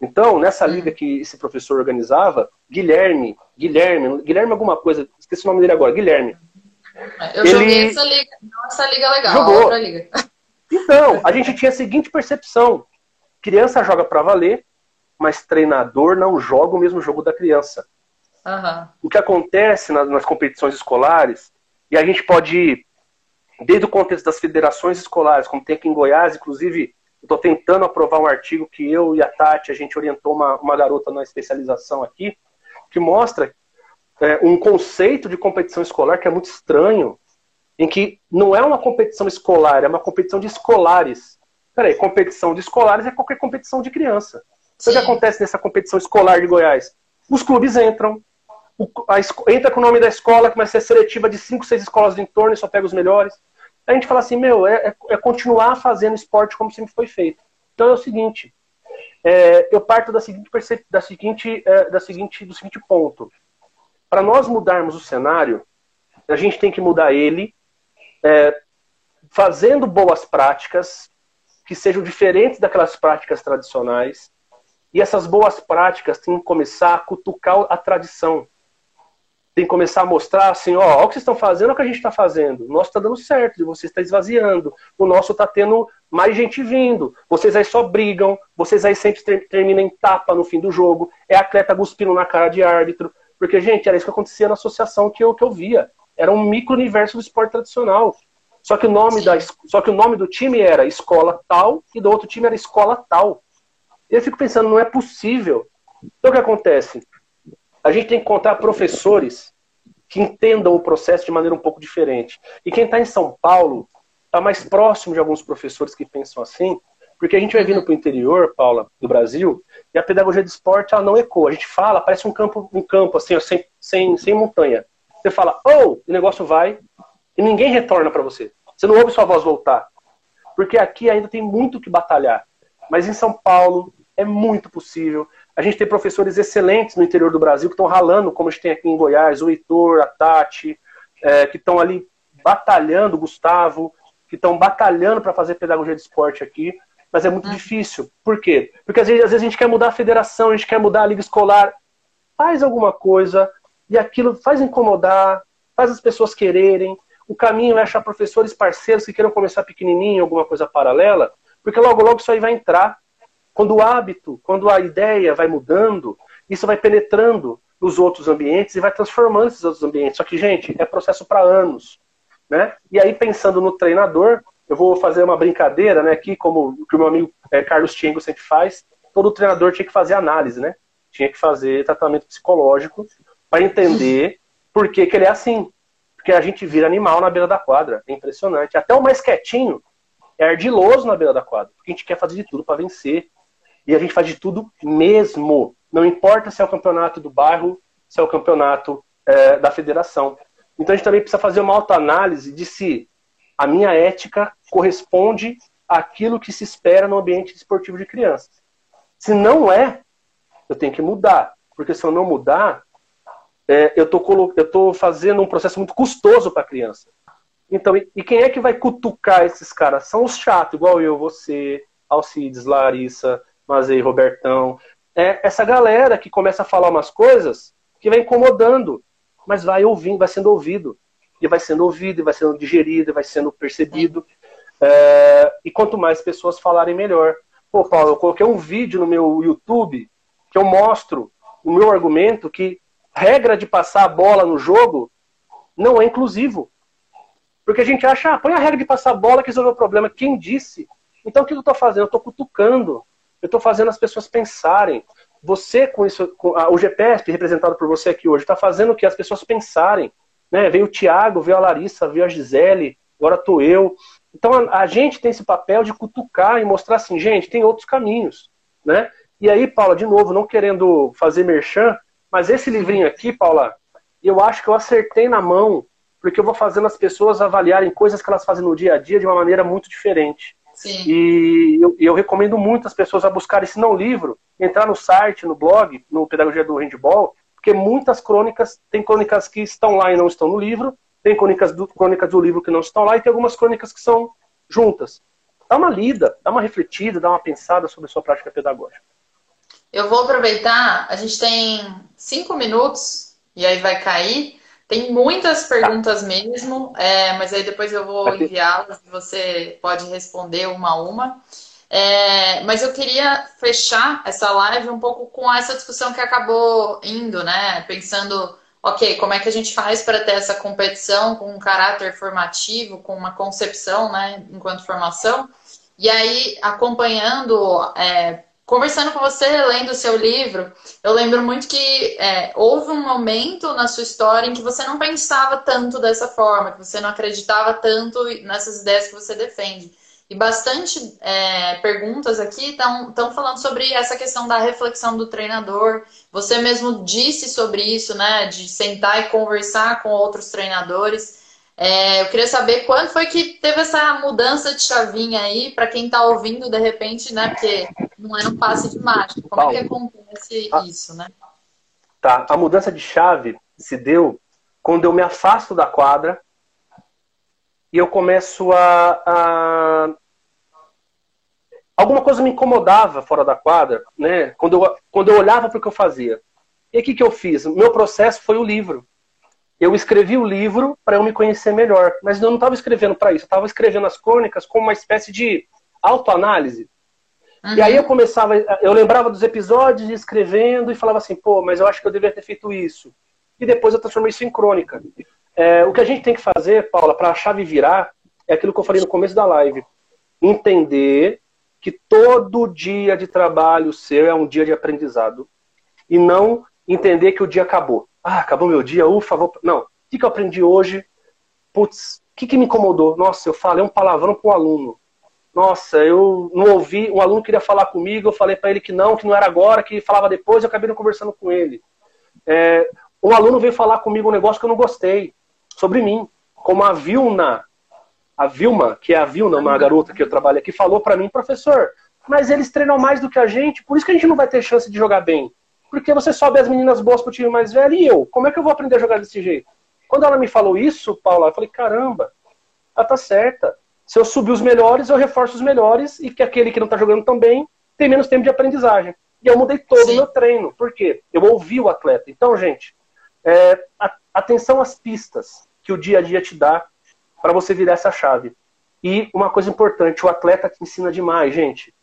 Então, nessa liga que esse professor organizava, Guilherme, Guilherme, Guilherme alguma coisa, esqueci o nome dele agora, Guilherme. Eu ele... joguei essa liga, não essa liga legal, Jogou. outra liga. Então, a gente tinha a seguinte percepção: criança joga para valer, mas treinador não joga o mesmo jogo da criança. Uhum. O que acontece nas, nas, competições escolares, e a gente pode ir desde o contexto das federações escolares, como tem aqui em Goiás, inclusive, eu estou tentando aprovar um artigo que eu e a Tati, a gente orientou uma, uma garota na especialização aqui, que mostra é, um conceito de competição escolar que é muito estranho, em que não é uma competição escolar, é uma competição de escolares. Peraí, competição de escolares é qualquer competição de criança. Sim. O que acontece nessa competição escolar de Goiás? Os clubes entram, o, a, entra com o nome da escola, que vai ser seletiva de cinco, seis escolas do entorno e só pega os melhores. A gente fala assim, meu, é, é, é continuar fazendo esporte como sempre foi feito. Então é o seguinte, é, eu parto da seguinte, da seguinte, é, da seguinte, do seguinte ponto. Para nós mudarmos o cenário, a gente tem que mudar ele é, fazendo boas práticas que sejam diferentes daquelas práticas tradicionais. E essas boas práticas têm que começar a cutucar a tradição. tem que começar a mostrar assim, ó, ó o que vocês estão fazendo, é o que a gente está fazendo. O nosso está dando certo, você está esvaziando. O nosso está tendo mais gente vindo. Vocês aí só brigam, vocês aí sempre ter, terminam em tapa no fim do jogo. É atleta cuspindo na cara de árbitro. Porque, gente, era isso que acontecia na associação que eu, que eu via. Era um micro-universo do esporte tradicional. Só que, o nome da, só que o nome do time era escola tal e do outro time era escola tal. E eu fico pensando, não é possível. Então o que acontece? A gente tem que encontrar professores que entendam o processo de maneira um pouco diferente. E quem está em São Paulo está mais próximo de alguns professores que pensam assim, porque a gente vai vindo para o interior, Paula, do Brasil, e a pedagogia de esporte ela não ecoa. A gente fala, parece um campo, um campo assim, ó, sem, sem, sem montanha. Você fala, oh, o negócio vai, e ninguém retorna para você. Você não ouve sua voz voltar. Porque aqui ainda tem muito que batalhar. Mas em São Paulo é muito possível. A gente tem professores excelentes no interior do Brasil que estão ralando, como a gente tem aqui em Goiás, o Heitor, a Tati, é, que estão ali batalhando, o Gustavo, que estão batalhando para fazer pedagogia de esporte aqui, mas é muito difícil. Por quê? Porque às vezes, às vezes a gente quer mudar a federação, a gente quer mudar a liga escolar, faz alguma coisa e aquilo faz incomodar, faz as pessoas quererem. O caminho é achar professores parceiros que queiram começar pequenininho, alguma coisa paralela, porque logo logo isso aí vai entrar. Quando o hábito, quando a ideia vai mudando, isso vai penetrando nos outros ambientes e vai transformando esses outros ambientes. Só que, gente, é processo para anos. Né? E aí, pensando no treinador, eu vou fazer uma brincadeira, né? Aqui, como que o meu amigo é, Carlos Tiengo sempre faz, todo treinador tinha que fazer análise, né? Tinha que fazer tratamento psicológico para entender por que, que ele é assim. Porque a gente vira animal na beira da quadra. É impressionante. Até o mais quietinho é ardiloso na beira da quadra. Porque a gente quer fazer de tudo para vencer. E a gente faz de tudo mesmo. Não importa se é o campeonato do bairro, se é o campeonato é, da federação. Então a gente também precisa fazer uma autoanálise de se a minha ética corresponde àquilo que se espera no ambiente esportivo de crianças. Se não é, eu tenho que mudar. Porque se eu não mudar, é, eu estou fazendo um processo muito custoso para a criança. Então, e, e, quem é que vai cutucar esses caras? São os chatos, igual eu, você, Alcides, Larissa, aí, Robertão. É essa galera que começa a falar umas coisas que vai incomodando, mas vai ouvindo, vai sendo ouvido. E vai sendo ouvido, e vai sendo digerido, e vai sendo percebido. É, e quanto mais pessoas falarem, melhor. Pô, Paulo, eu coloquei um vídeo no meu YouTube que eu mostro o meu argumento que regra de passar a bola no jogo não é inclusivo. Porque a gente acha, ah, põe a regra de passar a bola que resolveu o problema. Quem disse? Então o que eu estou fazendo? Eu estou cutucando. Eu estou fazendo as pessoas pensarem. Você, com isso, com a, o GPSP, representado por você aqui hoje, está fazendo que as pessoas pensarem. Né? Veio o Tiago, veio a Larissa, veio a Gisele, agora estou eu. Então a, a, gente tem esse papel de cutucar e mostrar assim, gente, tem outros caminhos. Né? E aí, Paula, de novo, não querendo fazer merchan, mas esse livrinho aqui, Paula, eu acho que eu acertei na mão, porque eu vou fazendo as pessoas avaliarem coisas que elas fazem no dia a dia de uma maneira muito diferente. Sim. E eu, eu, recomendo muito as pessoas a buscarem, se não livro, entrar no site, no blog, no Pedagogia do Handball, porque muitas crônicas, tem crônicas que estão lá e não estão no livro, tem crônicas do, crônicas do livro que não estão lá, e tem algumas crônicas que são juntas. Dá uma lida, dá uma refletida, dá uma pensada sobre a sua prática pedagógica. Eu vou aproveitar, a gente tem cinco minutos, e aí vai cair. Tem muitas perguntas mesmo, é, mas aí depois eu vou enviá-las e você pode responder uma a uma. É, mas eu queria fechar essa live um pouco com essa discussão que acabou indo, né? Pensando, ok, como é que a gente faz para ter essa competição com um caráter formativo, com uma concepção, né, enquanto formação? E aí, acompanhando é, Conversando com você, lendo o seu livro, eu lembro muito que é, houve um momento na sua história em que você não pensava tanto dessa forma, que você não acreditava tanto nessas ideias que você defende. E bastante é, perguntas aqui estão falando sobre essa questão da reflexão do treinador. Você mesmo disse sobre isso, né? De sentar e conversar com outros treinadores. É, eu queria saber quando foi que teve essa mudança de chavinha aí, para quem está ouvindo de repente, né? Porque não é um passe de mágica. Como é que acontece a, isso, né? Tá, a mudança de chave se deu quando eu me afasto da quadra e eu começo a, a... alguma coisa me incomodava fora da quadra, né? Quando eu, quando eu olhava para o que eu fazia. E o que, que eu fiz? Meu processo foi o livro. eu escrevi o livro para eu me conhecer melhor, mas eu não estava escrevendo para isso, eu estava escrevendo as crônicas como uma espécie de autoanálise. Uhum. E aí eu começava, eu lembrava dos episódios, escrevendo e falava assim, pô, mas eu acho que eu deveria ter feito isso. E depois eu transformei isso em crônica. É, o que a gente tem que fazer, Paula, para a chave virar, é aquilo que eu falei no começo da live. Entender que todo dia de trabalho seu é um dia de aprendizado. E não entender que o dia acabou. Ah, acabou meu dia, ufa, vou. Não. O que, eu aprendi hoje? Putz, o que, que me incomodou? Nossa, eu falei um palavrão para o aluno. Nossa, eu não ouvi, um aluno queria falar comigo, eu falei para ele que não, que não era agora, que falava depois, eu acabei não conversando com ele. É, um aluno veio falar comigo um negócio que eu não gostei, sobre mim. Como a Vilna, a Vilma, que é a Vilna, uma garota que eu trabalho aqui, falou para mim, professor, mas eles treinam mais do que a gente, por isso que a gente não vai ter chance de jogar bem. Porque você sobe as meninas boas pro time mais velho e eu, como é que eu vou aprender a jogar desse jeito? Quando ela me falou isso, Paula, eu falei, caramba, ela tá certa. Se eu subir os melhores, eu reforço os melhores e que aquele que não está jogando tão bem tem menos tempo de aprendizagem. E eu mudei todo Sim. o meu treino. Por quê? Eu ouvi o atleta. Então, gente, é, atenção às pistas que o dia a dia te dá para você virar essa chave. E uma coisa importante, o atleta te ensina demais, gente.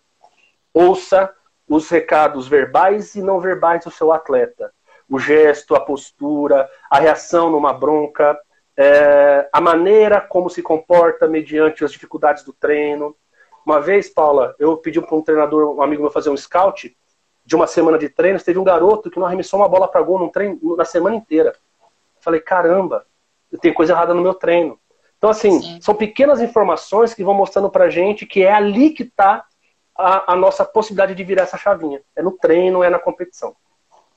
Ouça os recados verbais e não verbais do seu atleta. O gesto, a postura, a reação numa bronca, é, a maneira como se comporta mediante as dificuldades do treino. Uma vez, Paula, eu pedi para um treinador, um amigo meu, fazer um scout de uma semana de treinos. Teve um garoto que não arremessou uma bola para gol num treino, na semana inteira. Falei, caramba, tem coisa errada no meu treino. Então, assim, Sim. são pequenas informações que vão mostrando pra gente que é ali que está a, a, nossa possibilidade de virar essa chavinha. É no treino, é na competição.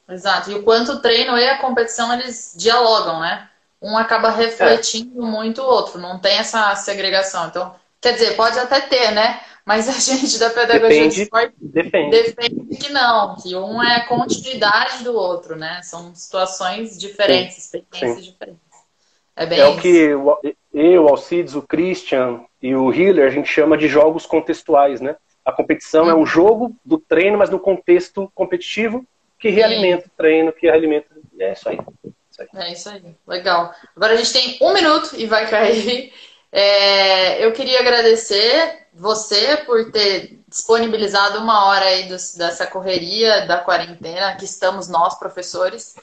Exato. E o quanto o treino e a competição, eles dialogam, né? um acaba refletindo é. muito o outro, não tem essa segregação. Então, quer dizer, pode até ter, né? Mas a gente da pedagogia depende, de esporte depende. defende que não, que um é continuidade do outro, né? São situações diferentes, Sim. experiências Sim. diferentes. É, bem é o que eu, o Alcides, o Christian e o Hiller, a gente chama de jogos contextuais, né? A competição hum. é um uhum. jogo do treino, mas no contexto competitivo que realimenta Sim. o treino, que realimenta. É isso aí. É isso aí, legal. Agora a gente tem um minuto e vai cair. É, eu queria agradecer você por ter disponibilizado uma hora aí dos, dessa correria da quarentena, que estamos nós, professores.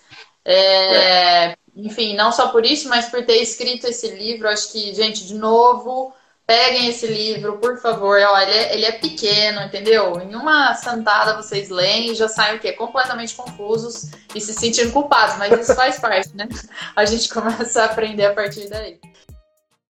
É, é. Enfim, não só por isso, mas por ter escrito esse livro. Acho que, gente, de novo, Peguem esse livro, por favor. Olha, ele é, ele é pequeno, entendeu? Em uma sentada vocês leem e já saem o quê? Completamente confusos e se sentindo culpados, mas isso faz parte, né? A gente começa a aprender a partir daí.